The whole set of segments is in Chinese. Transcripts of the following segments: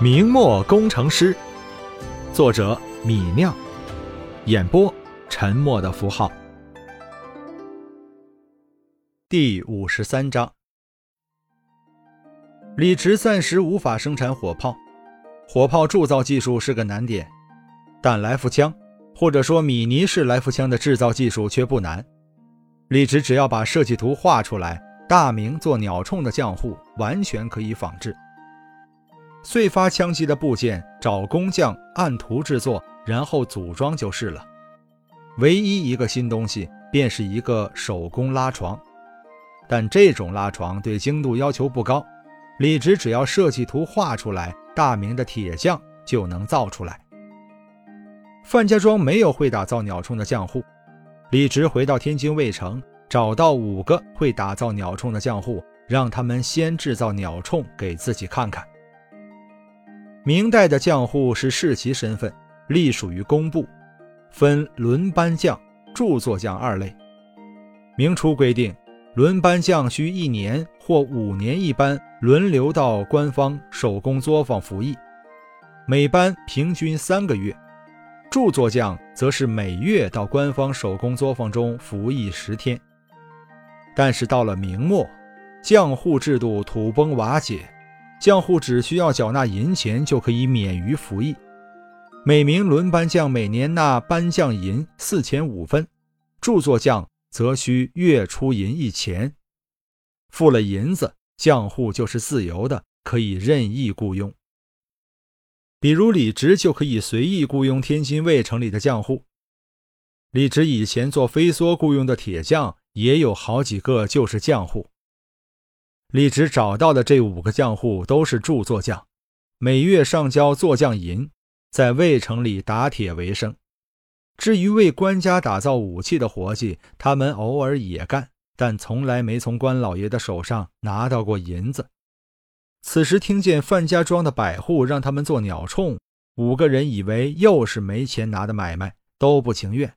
明末工程师，作者米酿，演播沉默的符号。第五十三章，李直暂时无法生产火炮，火炮铸造技术是个难点，但来福枪或者说米尼式来福枪的制造技术却不难。李直只要把设计图画出来，大明做鸟铳的浆糊完全可以仿制。碎发枪机的部件找工匠按图制作，然后组装就是了。唯一一个新东西便是一个手工拉床，但这种拉床对精度要求不高。李直只要设计图画出来，大明的铁匠就能造出来。范家庄没有会打造鸟铳的匠户，李直回到天津卫城，找到五个会打造鸟铳的匠户，让他们先制造鸟铳给自己看看。明代的匠户是世袭身份，隶属于工部，分轮班匠、著作匠二类。明初规定，轮班匠需一年或五年一班轮流到官方手工作坊服役，每班平均三个月；著作匠则是每月到官方手工作坊中服役十天。但是到了明末，匠户制度土崩瓦解。匠户只需要缴纳银钱就可以免于服役，每名轮班匠每年纳班匠银四钱五分，著作匠则需月出银一钱。付了银子，匠户就是自由的，可以任意雇佣。比如李直就可以随意雇佣天津卫城里的匠户。李直以前做飞梭雇佣的铁匠也有好几个就是匠户。李直找到的这五个匠户都是著作匠，每月上交作匠银，在魏城里打铁为生。至于为官家打造武器的活计，他们偶尔也干，但从来没从官老爷的手上拿到过银子。此时听见范家庄的百户让他们做鸟铳，五个人以为又是没钱拿的买卖，都不情愿。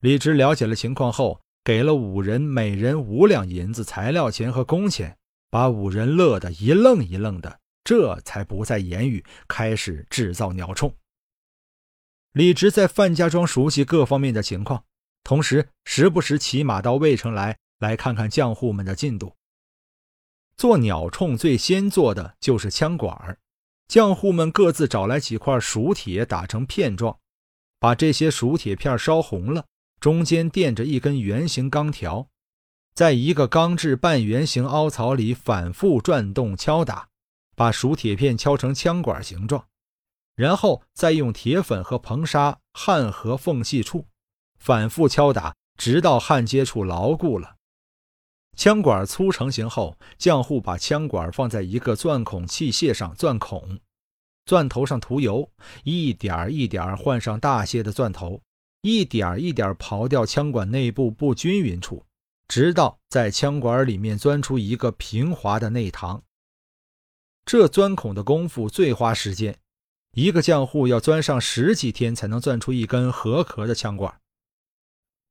李直了解了情况后。给了五人每人五两银子材料钱和工钱，把五人乐得一愣一愣的，这才不再言语，开始制造鸟铳。李直在范家庄熟悉各方面的情况，同时时不时骑马到魏城来，来看看匠户们的进度。做鸟铳最先做的就是枪管儿，匠户们各自找来几块熟铁，打成片状，把这些熟铁片烧红了。中间垫着一根圆形钢条，在一个钢制半圆形凹槽里反复转动敲打，把熟铁片敲成枪管形状，然后再用铁粉和硼砂焊合缝隙处，反复敲打，直到焊接处牢固了。枪管粗成型后，匠户把枪管放在一个钻孔器械上钻孔，钻头上涂油，一点一点换上大些的钻头。一点一点刨掉枪管内部不均匀处，直到在枪管里面钻出一个平滑的内膛。这钻孔的功夫最花时间，一个匠户要钻上十几天才能钻出一根合壳的枪管。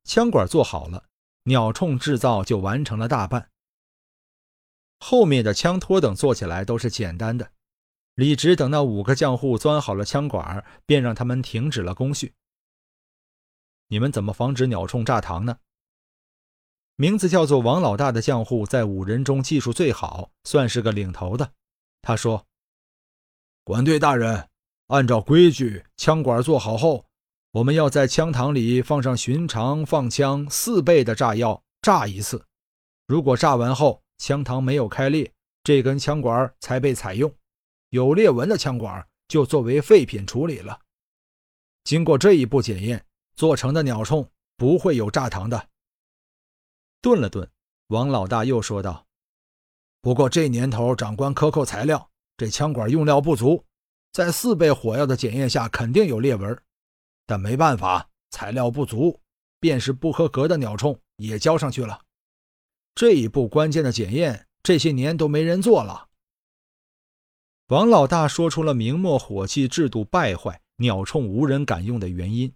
枪管做好了，鸟铳制造就完成了大半。后面的枪托等做起来都是简单的。李直等那五个匠户钻好了枪管，便让他们停止了工序。你们怎么防止鸟铳炸膛呢？名字叫做王老大的匠户在五人中技术最好，算是个领头的。他说：“管队大人，按照规矩，枪管做好后，我们要在枪膛里放上寻常放枪四倍的炸药，炸一次。如果炸完后枪膛没有开裂，这根枪管才被采用；有裂纹的枪管就作为废品处理了。经过这一步检验。”做成的鸟铳不会有炸膛的。顿了顿，王老大又说道：“不过这年头，长官克扣材料，这枪管用料不足，在四倍火药的检验下，肯定有裂纹。但没办法，材料不足，便是不合格的鸟铳也交上去了。这一步关键的检验，这些年都没人做了。”王老大说出了明末火器制度败坏、鸟铳无人敢用的原因。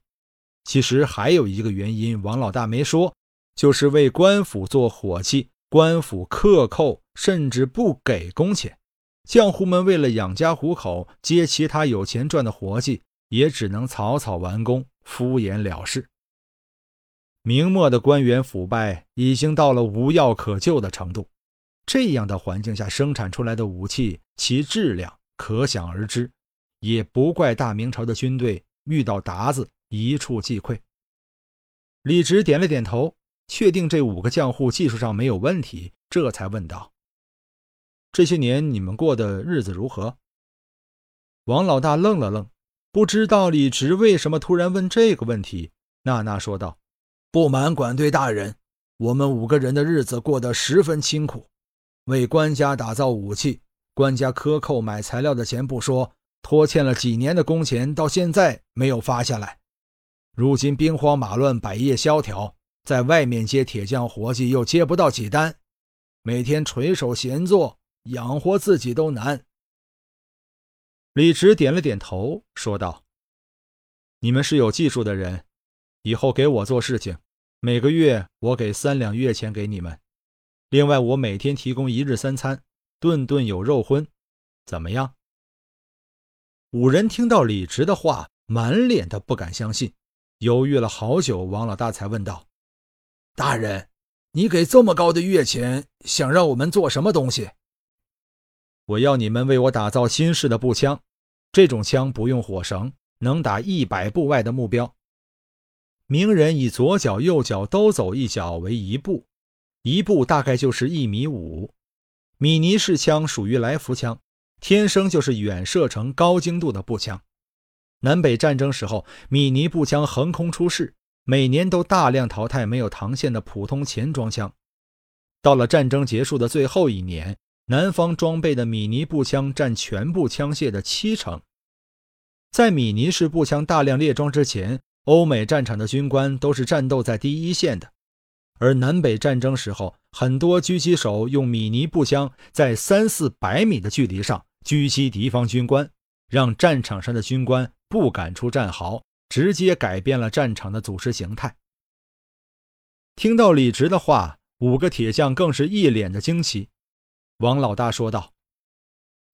其实还有一个原因，王老大没说，就是为官府做火器，官府克扣甚至不给工钱，匠户们为了养家糊口，接其他有钱赚的活计，也只能草草完工，敷衍了事。明末的官员腐败已经到了无药可救的程度，这样的环境下生产出来的武器，其质量可想而知，也不怪大明朝的军队遇到鞑子一触即溃。李直点了点头，确定这五个匠户技术上没有问题，这才问道。这些年你们过的日子如何？王老大愣了愣，不知道李直为什么突然问这个问题。娜娜说道：“不瞒管队大人，我们五个人的日子过得十分清苦。为官家打造武器，官家克扣买材料的钱不说，拖欠了几年的工钱，到现在没有发下来。如今兵荒马乱，百业萧条，在外面接铁匠活计又接不到几单，每天垂手闲坐。”养活自己都难。李直点了点头，说道：“你们是有技术的人，以后给我做事情，每个月我给三两月钱给你们。另外，我每天提供一日三餐，顿顿有肉荤，怎么样？”五人听到李直的话，满脸的不敢相信，犹豫了好久，王老大才问道：“大人，你给这么高的月钱，想让我们做什么东西？”我要你们为我打造新式的步枪，这种枪不用火绳，能打一百步外的目标。名人以左脚、右脚都走一脚为一步，一步大概就是一米五。米尼式枪属于来福枪，天生就是远射程、高精度的步枪。南北战争时候，米尼步枪横空出世，每年都大量淘汰没有膛线的普通前装枪。到了战争结束的最后一年。南方装备的米尼步枪占全部枪械的七成。在米尼式步枪大量列装之前，欧美战场的军官都是战斗在第一线的，而南北战争时候，很多狙击手用米尼步枪在三四百米的距离上狙击敌方军官，让战场上的军官不敢出战壕，直接改变了战场的组织形态。听到李直的话，五个铁匠更是一脸的惊奇。王老大说道：“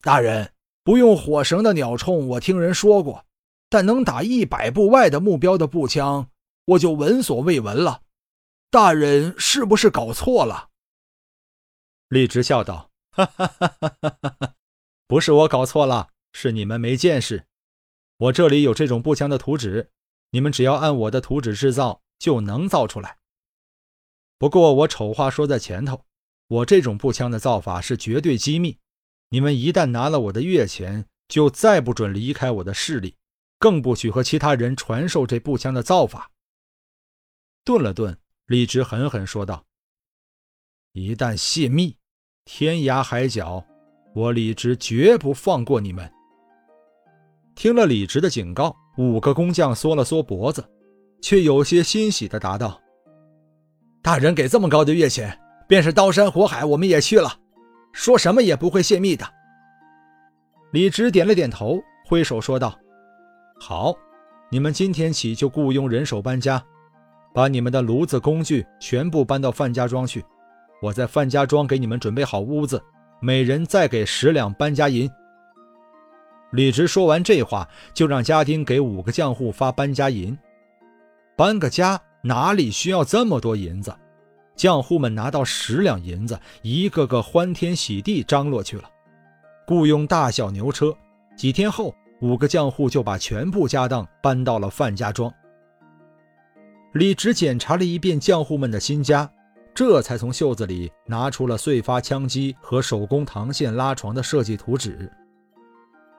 大人，不用火绳的鸟铳，我听人说过，但能打一百步外的目标的步枪，我就闻所未闻了。大人是不是搞错了？”李直笑道：“哈哈哈哈哈哈，不是我搞错了，是你们没见识。我这里有这种步枪的图纸，你们只要按我的图纸制造，就能造出来。不过我丑话说在前头。”我这种步枪的造法是绝对机密，你们一旦拿了我的月钱，就再不准离开我的势力，更不许和其他人传授这步枪的造法。顿了顿，李直狠狠说道：“一旦泄密，天涯海角，我李直绝不放过你们。”听了李直的警告，五个工匠缩了缩脖子，却有些欣喜地答道：“大人给这么高的月钱。”便是刀山火海，我们也去了，说什么也不会泄密的。李直点了点头，挥手说道：“好，你们今天起就雇佣人手搬家，把你们的炉子、工具全部搬到范家庄去。我在范家庄给你们准备好屋子，每人再给十两搬家银。”李直说完这话，就让家丁给五个匠户发搬家银。搬个家哪里需要这么多银子？匠户们拿到十两银子，一个个欢天喜地张罗去了，雇佣大小牛车。几天后，五个匠户就把全部家当搬到了范家庄。李直检查了一遍匠户们的新家，这才从袖子里拿出了碎发枪机和手工膛线拉床的设计图纸。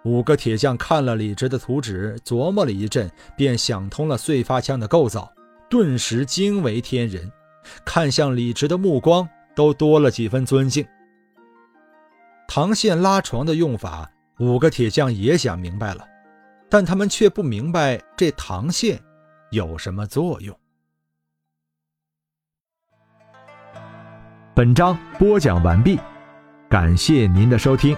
五个铁匠看了李直的图纸，琢磨了一阵，便想通了碎发枪的构造，顿时惊为天人。看向李直的目光都多了几分尊敬。膛线拉床的用法，五个铁匠也想明白了，但他们却不明白这膛线有什么作用。本章播讲完毕，感谢您的收听。